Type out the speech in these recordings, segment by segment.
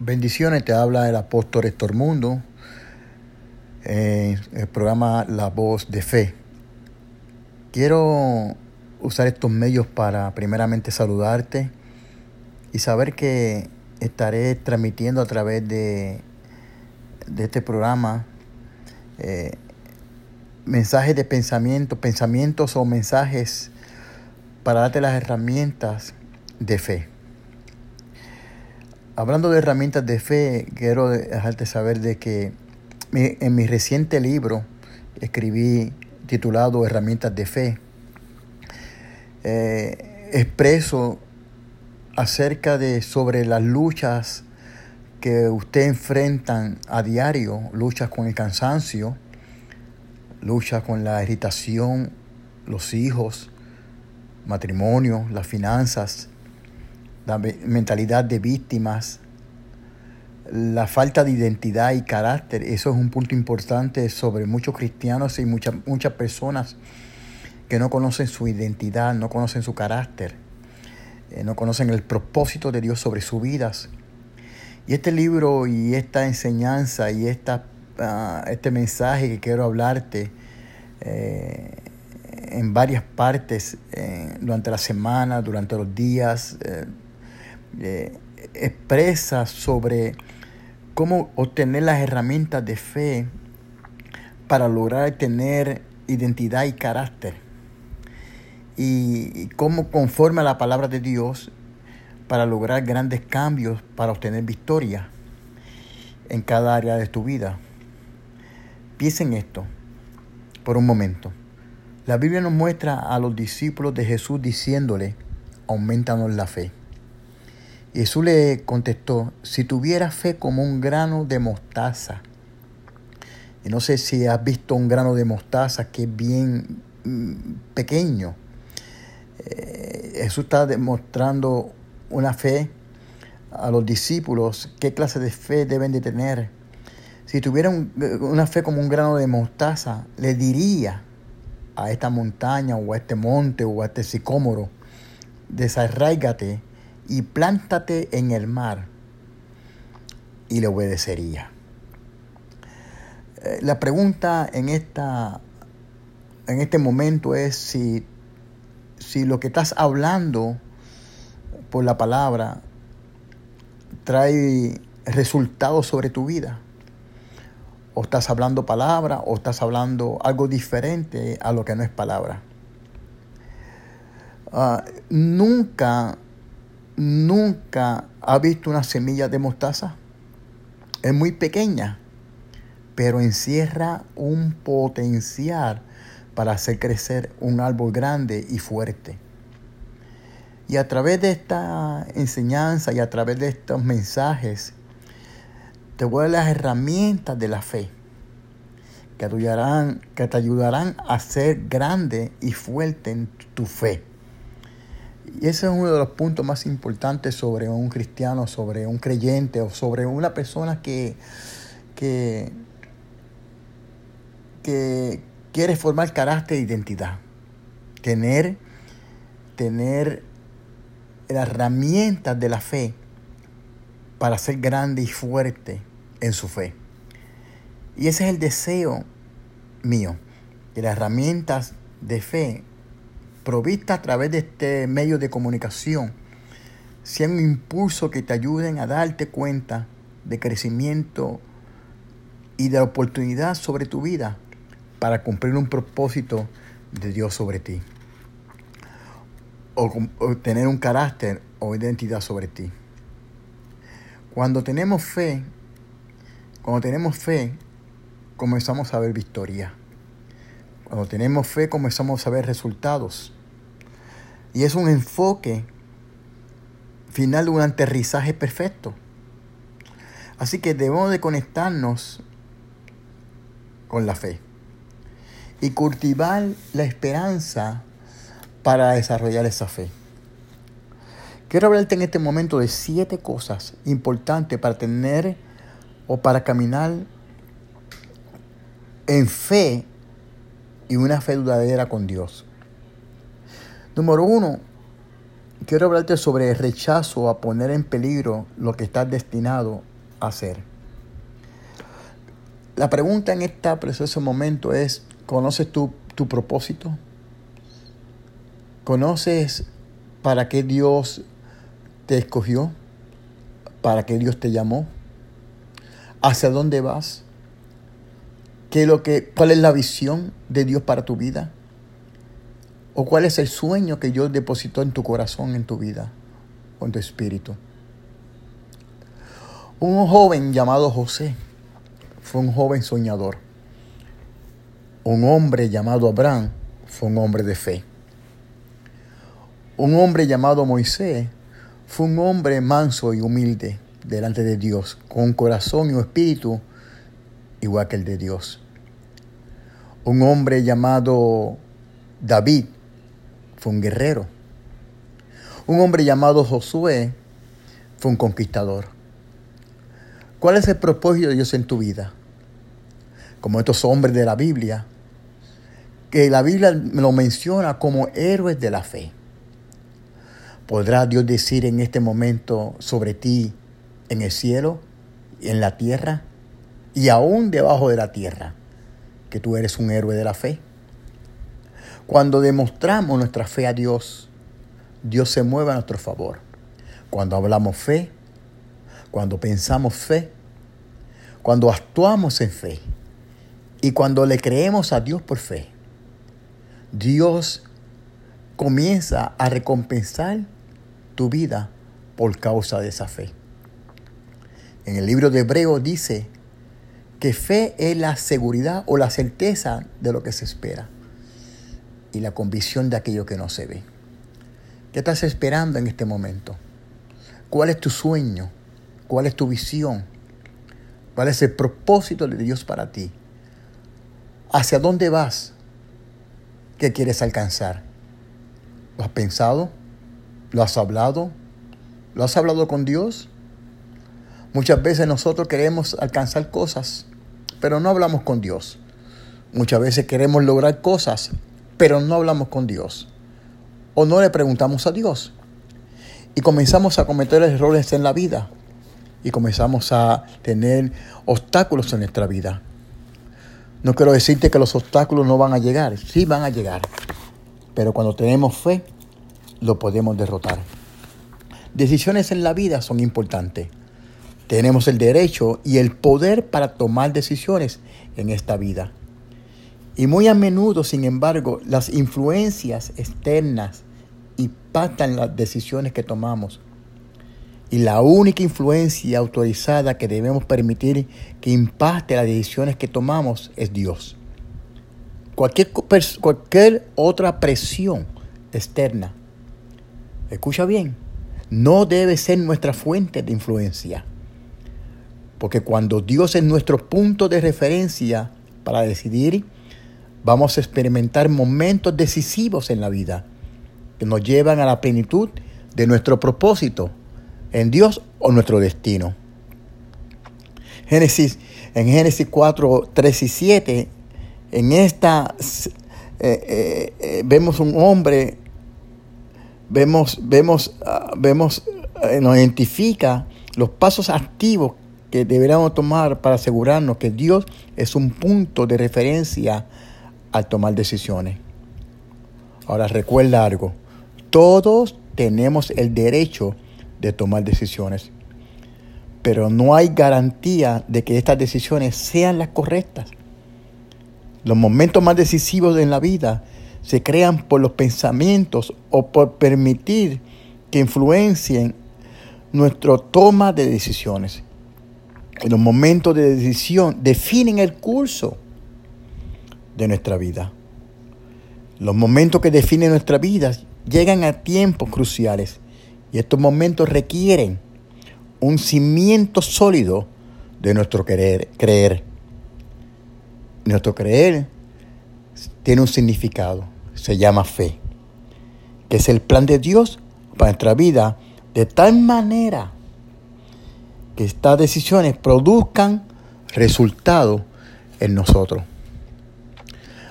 Bendiciones, te habla el apóstol Héctor Mundo en el programa La Voz de Fe. Quiero usar estos medios para primeramente saludarte y saber que estaré transmitiendo a través de, de este programa eh, mensajes de pensamiento, pensamientos o mensajes para darte las herramientas de fe. Hablando de herramientas de fe, quiero dejarte saber de que en mi reciente libro escribí titulado Herramientas de Fe. Eh, expreso acerca de sobre las luchas que usted enfrentan a diario, luchas con el cansancio, luchas con la irritación, los hijos, matrimonio, las finanzas, la mentalidad de víctimas, la falta de identidad y carácter. Eso es un punto importante sobre muchos cristianos y muchas, muchas personas que no conocen su identidad, no conocen su carácter, eh, no conocen el propósito de Dios sobre sus vidas. Y este libro y esta enseñanza y esta, ah, este mensaje que quiero hablarte eh, en varias partes eh, durante la semana, durante los días, eh, expresa sobre cómo obtener las herramientas de fe para lograr tener identidad y carácter. Y, cómo conforme a la palabra de Dios para lograr grandes cambios, para obtener victoria en cada área de tu vida. Piensa en esto por un momento. La Biblia nos muestra a los discípulos de Jesús diciéndole, aumentanos la fe. Jesús le contestó, si tuviera fe como un grano de mostaza, y no sé si has visto un grano de mostaza que es bien mm, pequeño, eh, Jesús está demostrando una fe a los discípulos, qué clase de fe deben de tener. Si tuvieran una fe como un grano de mostaza, le diría a esta montaña o a este monte o a este sicómoro, desarraigate y plántate en el mar y le obedecería. Eh, la pregunta en, esta, en este momento es si, si lo que estás hablando por la palabra trae resultados sobre tu vida. O estás hablando palabra o estás hablando algo diferente a lo que no es palabra. Ah, nunca nunca ha visto una semilla de mostaza. Es muy pequeña, pero encierra un potencial para hacer crecer un árbol grande y fuerte. Y a través de esta enseñanza y a través de estos mensajes, te voy a las herramientas de la fe que te que te ayudarán a ser grande y fuerte en tu fe. Y ese es uno de los puntos más importantes sobre un cristiano, sobre un creyente o sobre una persona que, que, quiere formar carácter e identidad. Tener, tener las herramientas de la fe para ser grande y fuerte en su fe. Y ese es el deseo mío, que las herramientas de fe provista a través de este medio de comunicación sean un impulso que te ayuden a darte cuenta de crecimiento y de oportunidad sobre tu vida para cumplir un propósito de Dios sobre ti. O, o tener un carácter o identidad sobre ti. Cuando tenemos fe, cuando tenemos fe, comenzamos a ver victoria. Cuando tenemos fe comenzamos a ver resultados. Y es un enfoque final de un aterrizaje perfecto. Así que debemos de conectarnos con la fe y cultivar la esperanza para desarrollar esa fe. Quiero hablarte en este momento de siete cosas importantes para tener o para caminar en fe y una fe duradera con Dios. Número uno, quiero hablarte sobre el rechazo a poner en peligro lo que estás destinado a hacer. La pregunta en este preciso momento es, ¿conoces tu, tu propósito? ¿Conoces para qué Dios te escogió? ¿Para qué Dios te llamó? ¿Hacia dónde vas? ¿Qué lo que, ¿Cuál es la visión de Dios para tu vida? ¿O cuál es el sueño que Dios depositó en tu corazón, en tu vida, o en tu espíritu? Un joven llamado José fue un joven soñador. Un hombre llamado Abraham fue un hombre de fe. Un hombre llamado Moisés fue un hombre manso y humilde delante de Dios, con un corazón y un espíritu igual que el de Dios. Un hombre llamado David fue un guerrero. Un hombre llamado Josué fue un conquistador. ¿Cuál es el propósito de Dios en tu vida? Como estos hombres de la Biblia, que la Biblia lo menciona como héroes de la fe. ¿Podrá Dios decir en este momento sobre ti en el cielo, en la tierra y aún debajo de la tierra que tú eres un héroe de la fe? Cuando demostramos nuestra fe a Dios, Dios se mueve a nuestro favor. Cuando hablamos fe, cuando pensamos fe, cuando actuamos en fe y cuando le creemos a Dios por fe, Dios comienza a recompensar tu vida por causa de esa fe. En el libro de Hebreo dice que fe es la seguridad o la certeza de lo que se espera y la convicción de aquello que no se ve. ¿Qué estás esperando en este momento? ¿Cuál es tu sueño? ¿Cuál es tu visión? ¿Cuál es el propósito de Dios para ti? ¿Hacia dónde vas? ¿Qué quieres alcanzar? ¿Lo has pensado? ¿Lo has hablado? ¿Lo has hablado con Dios? Muchas veces nosotros queremos alcanzar cosas, pero no hablamos con Dios. Muchas veces queremos lograr cosas, pero no hablamos con Dios. O no le preguntamos a Dios. Y comenzamos a cometer errores en la vida. Y comenzamos a tener obstáculos en nuestra vida. No quiero decirte que los obstáculos no van a llegar. Sí van a llegar. Pero cuando tenemos fe, lo podemos derrotar. Decisiones en la vida son importantes. Tenemos el derecho y el poder para tomar decisiones en esta vida. Y muy a menudo, sin embargo, las influencias externas impactan las decisiones que tomamos. Y la única influencia autorizada que debemos permitir que impacte las decisiones que tomamos es Dios. Cualquier, cualquier otra presión externa escucha bien, no debe ser nuestra fuente de influencia. Porque cuando Dios es nuestro punto de referencia para decidir, vamos a experimentar momentos decisivos en la vida que nos llevan a la plenitud de nuestro propósito en Dios o nuestro destino. Génesis, en Génesis 4, 3 y 7, en esta eh, eh, eh, vemos un hombre vemos, vemos, ah, vemos, nos identifica los pasos activos que deberíamos tomar para asegurarnos que Dios es un punto de referencia al tomar decisiones. Ahora recuerda algo, todos tenemos el derecho de tomar decisiones, pero no hay garantía de que estas decisiones sean las correctas. Los momentos más decisivos en la vida se crean por los pensamientos o por permitir que influencien nuestra toma de decisiones. En los momentos de decisión definen el curso de nuestra vida. Los momentos que definen nuestra vida llegan a tiempos cruciales y estos momentos requieren un cimiento sólido de nuestro querer, creer. Nuestro creer tiene un significado se llama fe, que es el plan de Dios para nuestra vida, de tal manera que estas decisiones produzcan resultados en nosotros.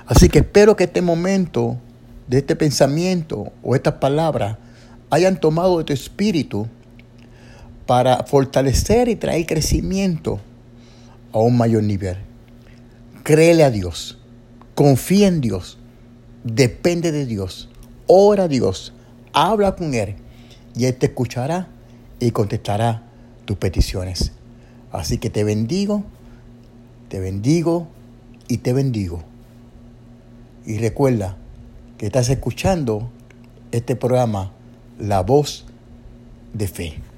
Así que espero que este momento de este pensamiento o estas palabras hayan tomado de tu espíritu para fortalecer y traer crecimiento a un mayor nivel. Créele a Dios, confía en Dios, depende de Dios, ora a Dios, habla con Él y Él te escuchará y contestará tus peticiones. Así que te bendigo, te bendigo y te bendigo. Y recuerda que estás escuchando este programa, La Voz de Fe.